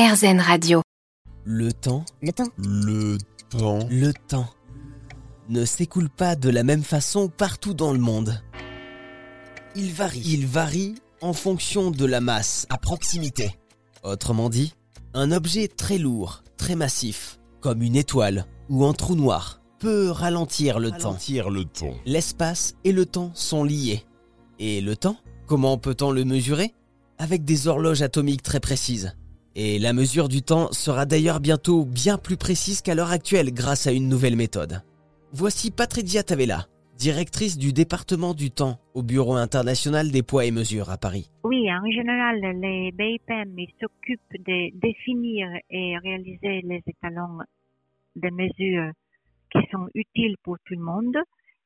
RZN Radio. Le temps, Le temps, Le temps. le temps, ne s'écoule pas de la même façon partout dans le monde. Il varie. Il varie en fonction de la masse à proximité. Autrement dit, un objet très lourd, très massif, comme une étoile ou un trou noir, peut ralentir le temps. Ralentir le temps. L'espace et le temps sont liés. Et le temps, comment peut-on le mesurer? Avec des horloges atomiques très précises. Et la mesure du temps sera d'ailleurs bientôt bien plus précise qu'à l'heure actuelle grâce à une nouvelle méthode. Voici Patricia Tavella, directrice du département du temps au Bureau international des poids et mesures à Paris. Oui, en général, les BIPM s'occupent de définir et réaliser les étalons de mesures qui sont utiles pour tout le monde.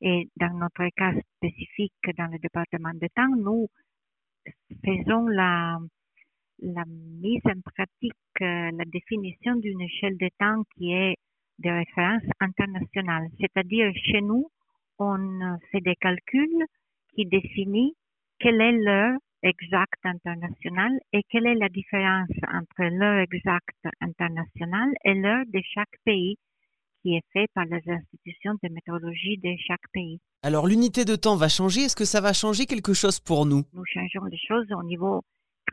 Et dans notre cas spécifique dans le département de temps, nous faisons la, la mise en pratique, euh, la définition d'une échelle de temps qui est de référence internationale. C'est-à-dire, chez nous, on euh, fait des calculs qui définissent quelle est l'heure exacte internationale et quelle est la différence entre l'heure exacte internationale et l'heure de chaque pays qui est fait par les institutions de météorologie de chaque pays. Alors l'unité de temps va changer, est-ce que ça va changer quelque chose pour nous? Nous changeons les choses au niveau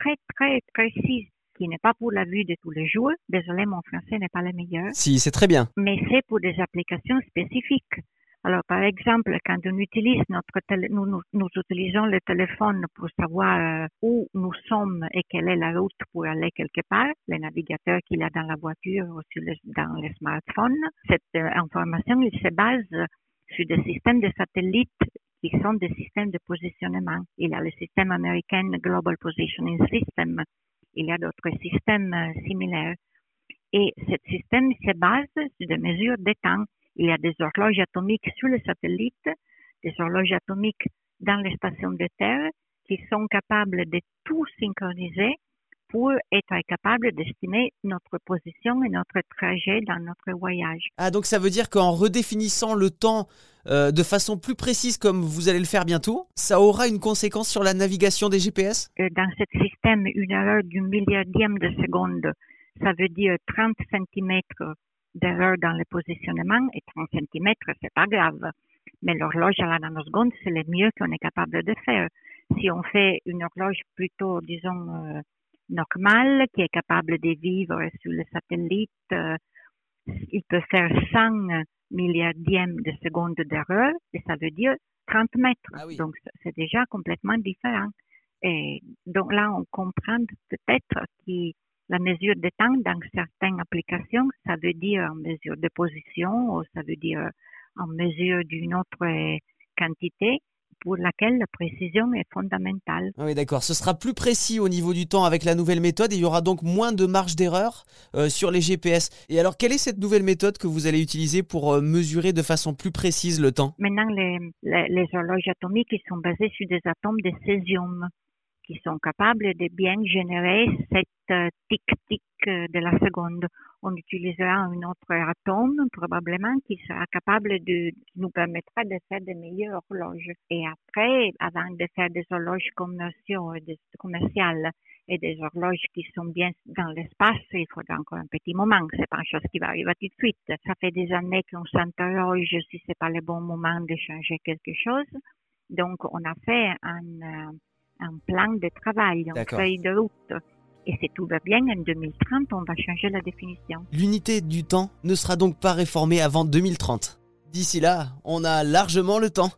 très, très précis qui n'est pas pour la vue de tous les jours. Désolé, mon français n'est pas le meilleur, Si, c'est très bien. mais c'est pour des applications spécifiques. Alors, par exemple, quand on utilise notre télé, nous, nous, nous utilisons le téléphone pour savoir euh, où nous sommes et quelle est la route pour aller quelque part, le navigateur qu'il a dans la voiture ou sur le, dans le smartphone, cette euh, information, il se base sur des systèmes de satellites qui sont des systèmes de positionnement. Il y a le système américain Global Positioning System. Il y a d'autres systèmes euh, similaires. Et ce système se base sur des mesures de temps. Il y a des horloges atomiques sur les satellites, des horloges atomiques dans les stations de terre qui sont capables de tout synchroniser pour être capables d'estimer notre position et notre trajet dans notre voyage. Ah donc ça veut dire qu'en redéfinissant le temps euh, de façon plus précise comme vous allez le faire bientôt, ça aura une conséquence sur la navigation des GPS Euh, Dans ce système, une erreur du milliardième de seconde, ça veut dire 30 cm d'erreur dans le positionnement et 30 cm, c'est pas grave. Mais l'horloge à la nanoseconde, c'est le mieux qu'on est capable de faire. Si on fait une horloge plutôt, disons, euh, normale, qui est capable de vivre sur le satellite, il peut faire 100 milliardièmes de seconde d'erreur, et ça veut dire 30 mètres. Ah oui. Donc, c'est déjà complètement différent. Et donc là, on comprend peut-être que la mesure de temps dans certaines applications, ça veut dire en mesure de position ou ça veut dire en mesure d'une autre quantité pour laquelle la précision est fondamentale. Ah Oui d'accord, ce sera plus précis au niveau du temps avec la nouvelle méthode et il y aura donc moins de marge d'erreur euh, sur les GPS. Et alors quelle est cette nouvelle méthode que vous allez utiliser pour euh, mesurer de façon plus précise le temps? Maintenant, les, les, les horloges atomiques ils sont basées sur des atomes de césium qui sont capables de bien générer cette euh, tic-tic euh, de la seconde. On utilisera un autre atome probablement qui sera capable de, qui nous permettra de faire de meilleures horloges. Et après, avant de faire des horloges commerciales et des horloges qui sont bien dans l'espace, il faudra encore un petit moment. C'est pas une chose qui va arriver tout de suite. Ça fait des années qu'on s'interroge si c'est pas le bon moment de changer quelque chose. Donc, on a fait un, euh, un plan de travail, une feuille de route. Et si tout va bien, en 2030, on va changer la définition. L'unité du temps ne sera donc pas réformée avant 2030. D'ici là, on a largement le temps.